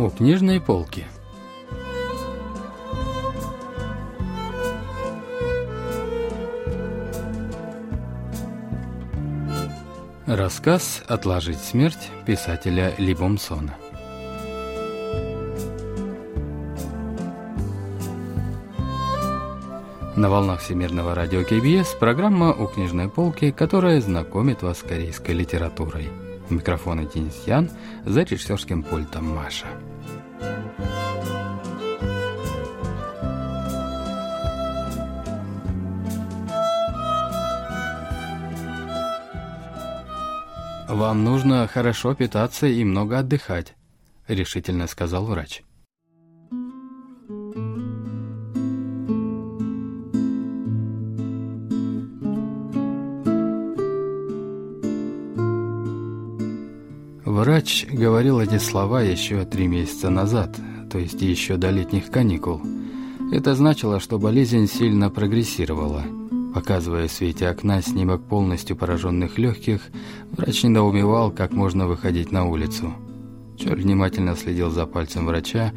У книжной полки. Рассказ «Отложить смерть» писателя Ли Бомсона. На волнах Всемирного радио КБС программа «У книжной полки», которая знакомит вас с корейской литературой. У микрофона Денис Ян, за режиссерским пультом Маша. «Вам нужно хорошо питаться и много отдыхать», — решительно сказал врач. Врач говорил эти слова еще три месяца назад, то есть еще до летних каникул. Это значило, что болезнь сильно прогрессировала — Показывая в свете окна снимок полностью пораженных легких, врач недоумевал, как можно выходить на улицу. Чоль внимательно следил за пальцем врача,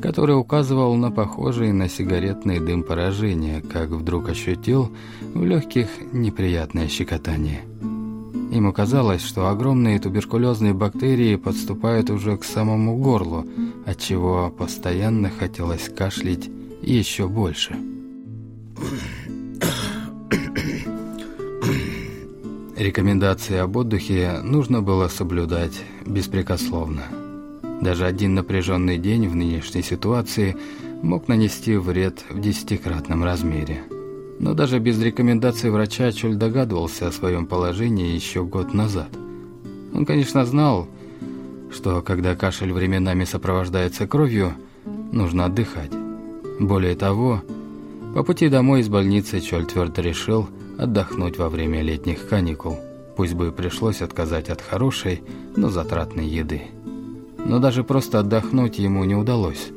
который указывал на похожий на сигаретный дым поражения, как вдруг ощутил в легких неприятное щекотание. Ему казалось, что огромные туберкулезные бактерии подступают уже к самому горлу, отчего постоянно хотелось кашлять еще больше. Рекомендации об отдыхе нужно было соблюдать беспрекословно. Даже один напряженный день в нынешней ситуации мог нанести вред в десятикратном размере. Но даже без рекомендаций врача Чуль догадывался о своем положении еще год назад. Он, конечно, знал, что когда кашель временами сопровождается кровью, нужно отдыхать. Более того, по пути домой из больницы Чоль твердо решил – отдохнуть во время летних каникул, пусть бы пришлось отказать от хорошей, но затратной еды. Но даже просто отдохнуть ему не удалось.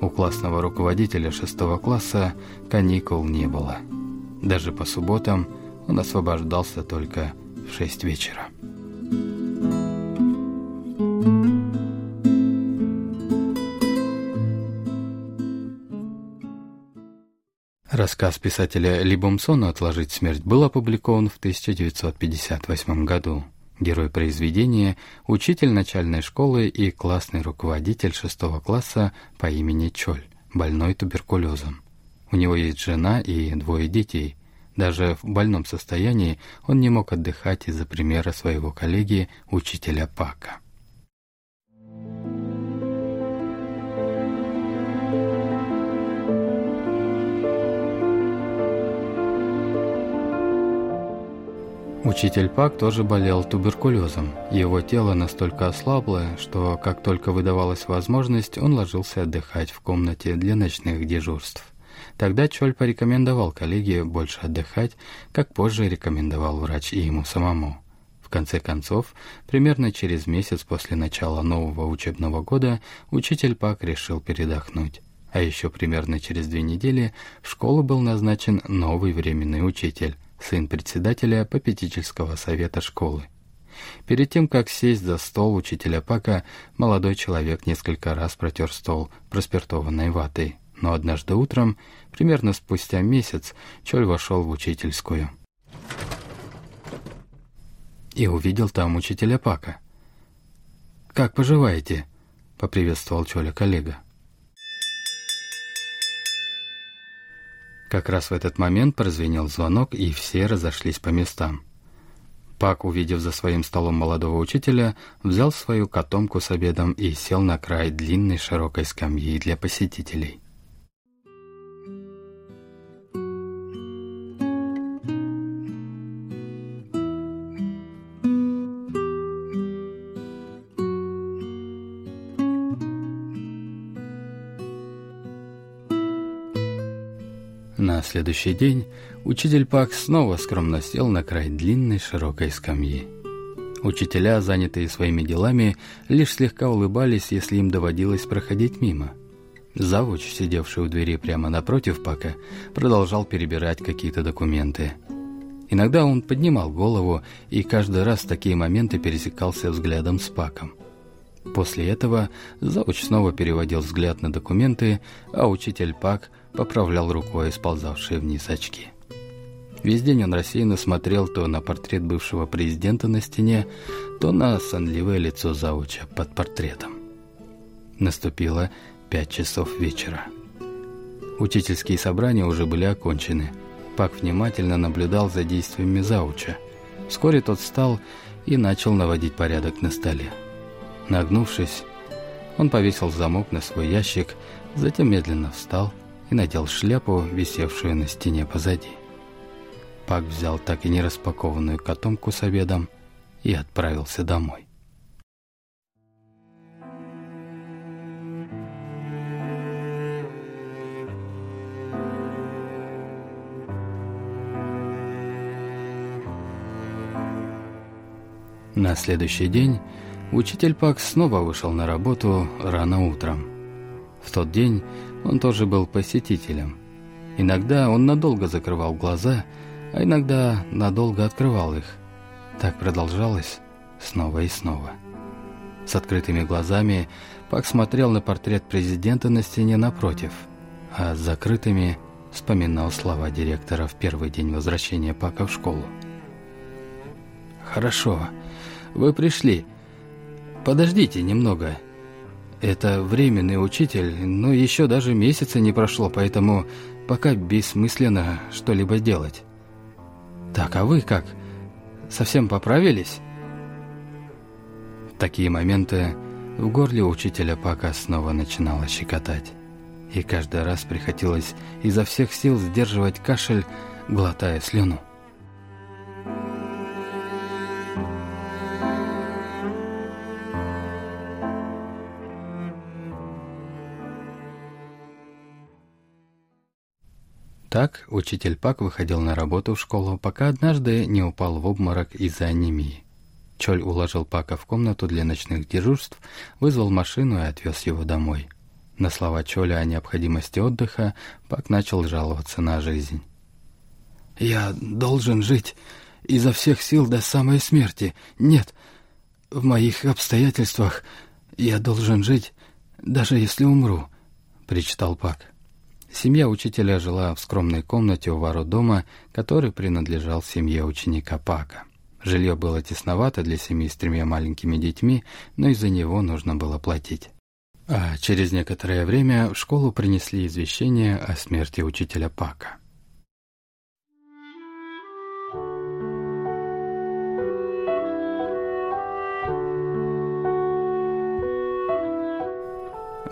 У классного руководителя шестого класса каникул не было. Даже по субботам он освобождался только в шесть вечера. Рассказ писателя Ли Бомсона «Отложить смерть» был опубликован в 1958 году. Герой произведения – учитель начальной школы и классный руководитель шестого класса по имени Чоль, больной туберкулезом. У него есть жена и двое детей. Даже в больном состоянии он не мог отдыхать из-за примера своего коллеги, учителя Пака. Учитель Пак тоже болел туберкулезом. Его тело настолько ослабло, что как только выдавалась возможность, он ложился отдыхать в комнате для ночных дежурств. Тогда Чоль порекомендовал коллеге больше отдыхать, как позже рекомендовал врач и ему самому. В конце концов, примерно через месяц после начала нового учебного года, учитель Пак решил передохнуть. А еще примерно через две недели в школу был назначен новый временный учитель, сын председателя попечительского совета школы. Перед тем, как сесть за стол учителя Пака, молодой человек несколько раз протер стол проспиртованной ватой. Но однажды утром, примерно спустя месяц, Чоль вошел в учительскую. И увидел там учителя Пака. «Как поживаете?» — поприветствовал Чоля коллега. Как раз в этот момент прозвенел звонок, и все разошлись по местам. Пак, увидев за своим столом молодого учителя, взял свою котомку с обедом и сел на край длинной широкой скамьи для посетителей. Следующий день учитель Пак снова скромно сел на край длинной широкой скамьи. Учителя, занятые своими делами, лишь слегка улыбались, если им доводилось проходить мимо. Завуч, сидевший у двери прямо напротив Пака, продолжал перебирать какие-то документы. Иногда он поднимал голову и каждый раз в такие моменты пересекался взглядом с Паком. После этого зауч снова переводил взгляд на документы, а учитель Пак поправлял рукой сползавшие вниз очки. Весь день он рассеянно смотрел то на портрет бывшего президента на стене, то на сонливое лицо зауча под портретом. Наступило пять часов вечера. Учительские собрания уже были окончены. Пак внимательно наблюдал за действиями зауча. Вскоре тот встал и начал наводить порядок на столе. Нагнувшись, он повесил замок на свой ящик, затем медленно встал и надел шляпу, висевшую на стене позади. Пак взял так и не распакованную котомку с обедом и отправился домой. На следующий день учитель Пак снова вышел на работу рано утром. В тот день он тоже был посетителем. Иногда он надолго закрывал глаза – а иногда надолго открывал их. Так продолжалось снова и снова. С открытыми глазами Пак смотрел на портрет президента на стене напротив, а с закрытыми вспоминал слова директора в первый день возвращения Пака в школу. «Хорошо, вы пришли. Подождите немного. Это временный учитель, но еще даже месяца не прошло, поэтому пока бессмысленно что-либо делать. «Так, а вы как? Совсем поправились?» Такие моменты в горле учителя пока снова начинало щекотать. И каждый раз приходилось изо всех сил сдерживать кашель, глотая слюну. Так учитель Пак выходил на работу в школу, пока однажды не упал в обморок из-за анемии. Чоль уложил Пака в комнату для ночных дежурств, вызвал машину и отвез его домой. На слова Чоля о необходимости отдыха Пак начал жаловаться на жизнь. «Я должен жить изо всех сил до самой смерти. Нет, в моих обстоятельствах я должен жить, даже если умру», — причитал Пак. Семья учителя жила в скромной комнате у ворот дома, который принадлежал семье ученика Пака. Жилье было тесновато для семьи с тремя маленькими детьми, но из-за него нужно было платить. А через некоторое время в школу принесли извещение о смерти учителя Пака.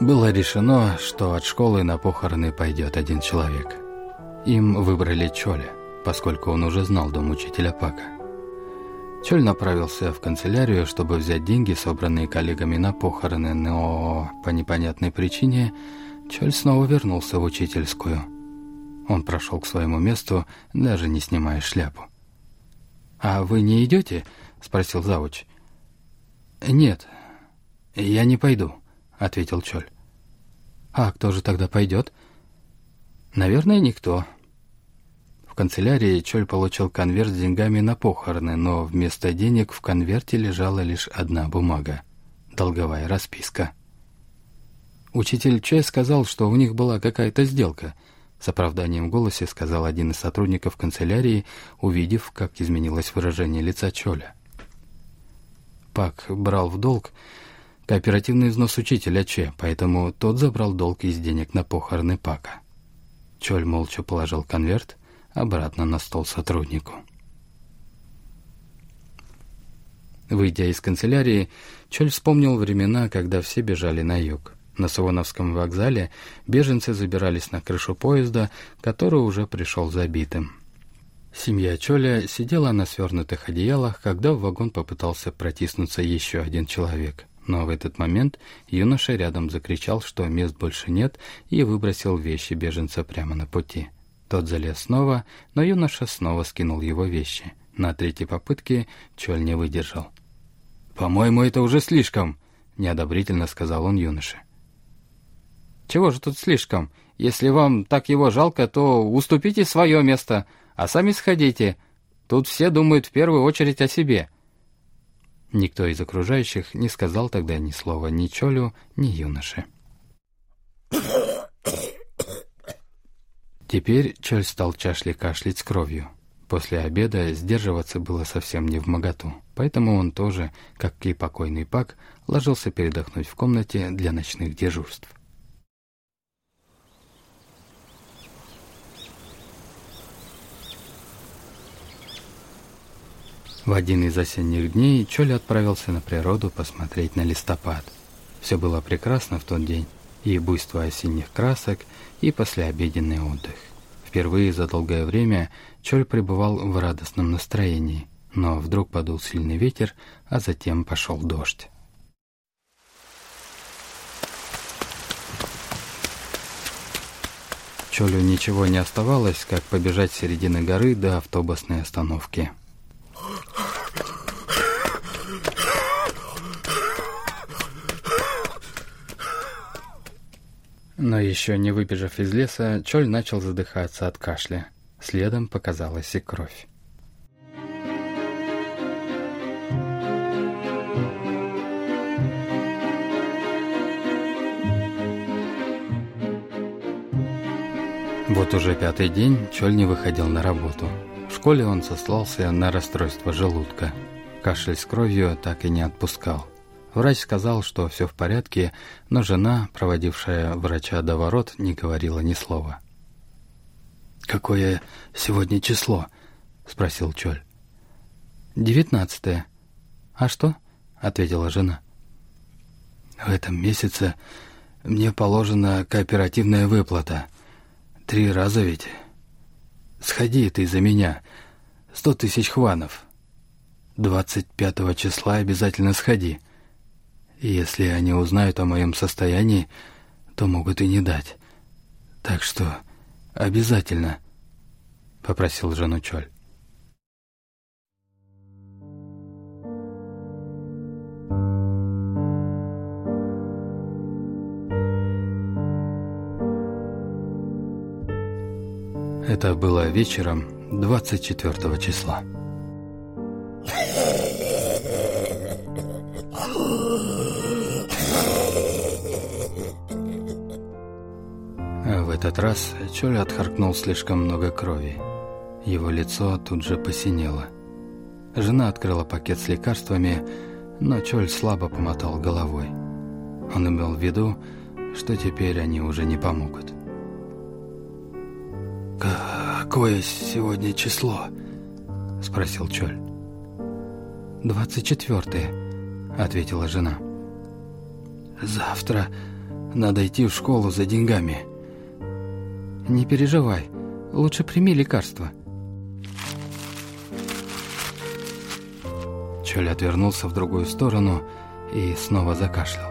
Было решено, что от школы на похороны пойдет один человек. Им выбрали Чоля, поскольку он уже знал дом учителя Пака. Чоль направился в канцелярию, чтобы взять деньги, собранные коллегами на похороны, но по непонятной причине Чоль снова вернулся в учительскую. Он прошел к своему месту, даже не снимая шляпу. «А вы не идете?» — спросил завуч. «Нет, я не пойду», ответил Чоль. «А кто же тогда пойдет?» «Наверное, никто». В канцелярии Чоль получил конверт с деньгами на похороны, но вместо денег в конверте лежала лишь одна бумага — долговая расписка. Учитель Чой сказал, что у них была какая-то сделка. С оправданием в голосе сказал один из сотрудников канцелярии, увидев, как изменилось выражение лица Чоля. Пак брал в долг кооперативный взнос учителя Че, поэтому тот забрал долг из денег на похороны Пака. Чоль молча положил конверт обратно на стол сотруднику. Выйдя из канцелярии, Чоль вспомнил времена, когда все бежали на юг. На Савоновском вокзале беженцы забирались на крышу поезда, который уже пришел забитым. Семья Чоля сидела на свернутых одеялах, когда в вагон попытался протиснуться еще один человек. Но в этот момент юноша рядом закричал, что мест больше нет, и выбросил вещи беженца прямо на пути. Тот залез снова, но юноша снова скинул его вещи. На третьей попытке Чоль не выдержал. «По-моему, это уже слишком», — неодобрительно сказал он юноше. «Чего же тут слишком? Если вам так его жалко, то уступите свое место, а сами сходите. Тут все думают в первую очередь о себе». Никто из окружающих не сказал тогда ни слова ни Чолю, ни юноше. Теперь Чоль стал чашле кашлять с кровью. После обеда сдерживаться было совсем не в моготу, поэтому он тоже, как и покойный Пак, ложился передохнуть в комнате для ночных дежурств. В один из осенних дней Чоли отправился на природу посмотреть на листопад. Все было прекрасно в тот день, и буйство осенних красок, и послеобеденный отдых. Впервые за долгое время Чоль пребывал в радостном настроении, но вдруг подул сильный ветер, а затем пошел дождь. Чолю ничего не оставалось, как побежать с середины горы до автобусной остановки. Но еще не выбежав из леса, Чоль начал задыхаться от кашля. Следом показалась и кровь. Вот уже пятый день Чоль не выходил на работу. В школе он сослался на расстройство желудка. Кашель с кровью так и не отпускал. Врач сказал, что все в порядке, но жена, проводившая врача до ворот, не говорила ни слова. «Какое сегодня число?» — спросил Чоль. «Девятнадцатое». «А что?» — ответила жена. «В этом месяце мне положена кооперативная выплата. Три раза ведь. Сходи ты за меня. Сто тысяч хванов. Двадцать пятого числа обязательно сходи». Если они узнают о моем состоянии, то могут и не дать. Так что обязательно, — попросил жену Чоль. Это было вечером 24 числа. Этот раз Чоль отхаркнул слишком много крови. Его лицо тут же посинело. Жена открыла пакет с лекарствами, но Чоль слабо помотал головой. Он имел в виду, что теперь они уже не помогут. «Какое сегодня число?» — спросил Чоль. «Двадцать четвертое», — ответила жена. «Завтра надо идти в школу за деньгами. «Не переживай. Лучше прими лекарство». Чоли отвернулся в другую сторону и снова закашлял.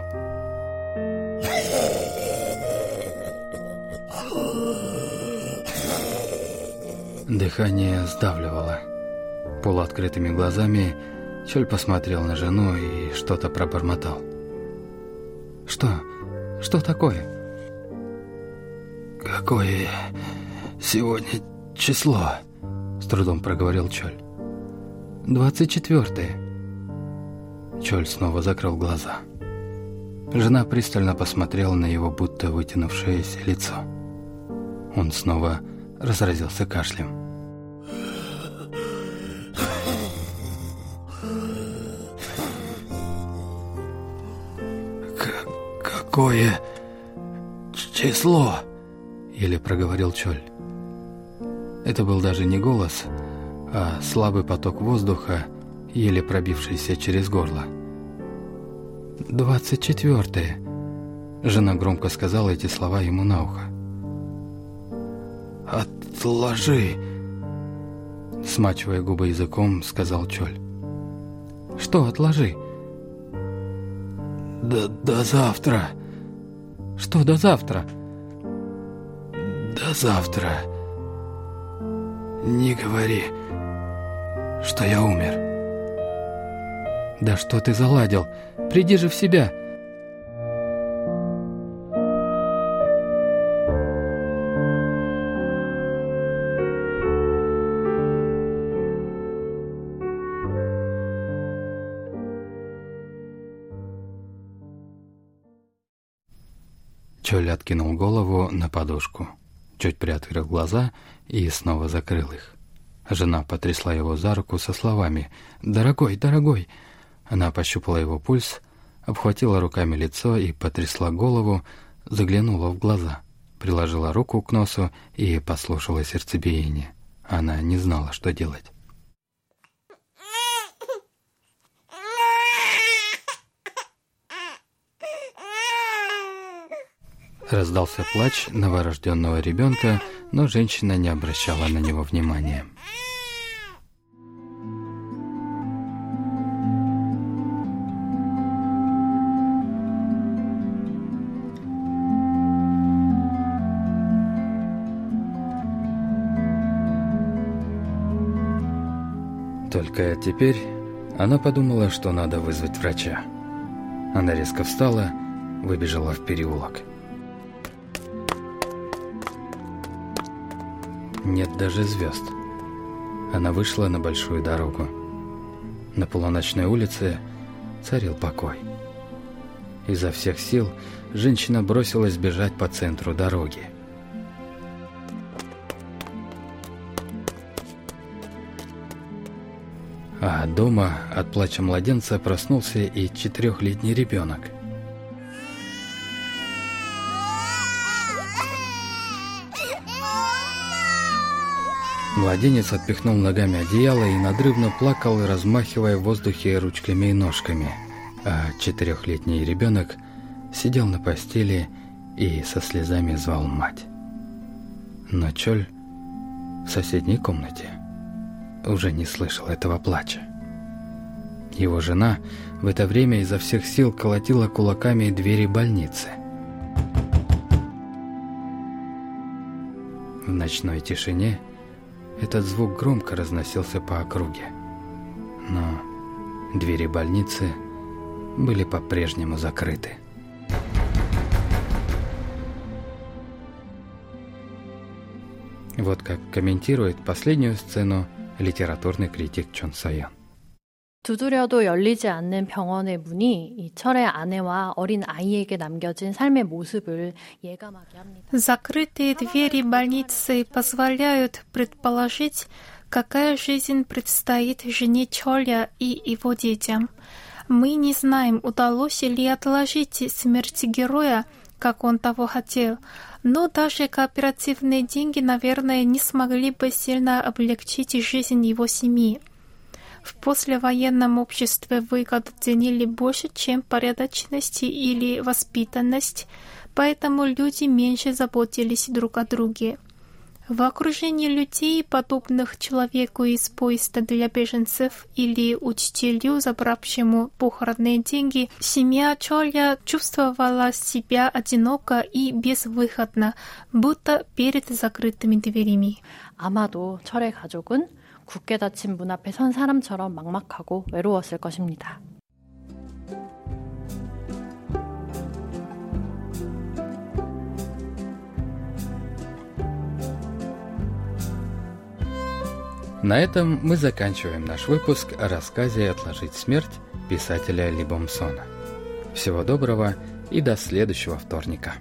Дыхание сдавливало. Полуоткрытыми глазами Чоль посмотрел на жену и что-то пробормотал. «Что? Что такое?» «Какое сегодня число?» — с трудом проговорил Чоль. «Двадцать четвертое». Чоль снова закрыл глаза. Жена пристально посмотрела на его будто вытянувшееся лицо. Он снова разразился кашлем. «Какое число?» Еле проговорил Чоль. Это был даже не голос, а слабый поток воздуха, еле пробившийся через горло. «Двадцать четвертое», — жена громко сказала эти слова ему на ухо. «Отложи», — смачивая губы языком, сказал Чоль. «Что отложи?» «До, до завтра». «Что до завтра?» завтра. Не говори, что я умер. Да что ты заладил? Приди же в себя. Чоль откинул голову на подушку чуть приоткрыл глаза и снова закрыл их. Жена потрясла его за руку со словами «Дорогой, дорогой!». Она пощупала его пульс, обхватила руками лицо и потрясла голову, заглянула в глаза, приложила руку к носу и послушала сердцебиение. Она не знала, что делать. Раздался плач новорожденного ребенка, но женщина не обращала на него внимания. Только теперь она подумала, что надо вызвать врача. Она резко встала, выбежала в переулок. Нет даже звезд. Она вышла на большую дорогу. На полуночной улице царил покой. Изо всех сил женщина бросилась бежать по центру дороги. А дома от плача младенца проснулся и четырехлетний ребенок – Младенец отпихнул ногами одеяло и надрывно плакал, размахивая в воздухе ручками и ножками. А четырехлетний ребенок сидел на постели и со слезами звал мать. Но Чоль в соседней комнате уже не слышал этого плача. Его жена в это время изо всех сил колотила кулаками двери больницы. В ночной тишине этот звук громко разносился по округе. Но двери больницы были по-прежнему закрыты. Вот как комментирует последнюю сцену литературный критик Чон Саян. 두드려도 열리지 않는 병원의 문이 이 철의 아내와 어린 아이에게 남겨진 삶의 모습을 예감하게 합니다. Закрытые двери больницы позволяют предположить, какая жизнь предстоит жене Чоля и его детям. Мы не знаем, удалось ли отложить смерть героя, как он того хотел, но даже кооперативные деньги, наверное, не смогли бы сильно облегчить жизнь его семьи. В послевоенном обществе выгоду ценили больше, чем порядочность или воспитанность, поэтому люди меньше заботились друг о друге. В окружении людей, подобных человеку из поезда для беженцев или учителю, забравшему похоронные деньги, семья Чоля чувствовала себя одиноко и безвыходно, будто перед закрытыми дверями. 아마도 철의 가족은 굳게 닫힌 문 앞에 선 사람처럼 막막하고 외로웠을 것입니다. На этом мы заканчиваем наш выпуск о рассказе «Отложить смерть» писателя Ли Бомсона. Всего доброго и до следующего вторника.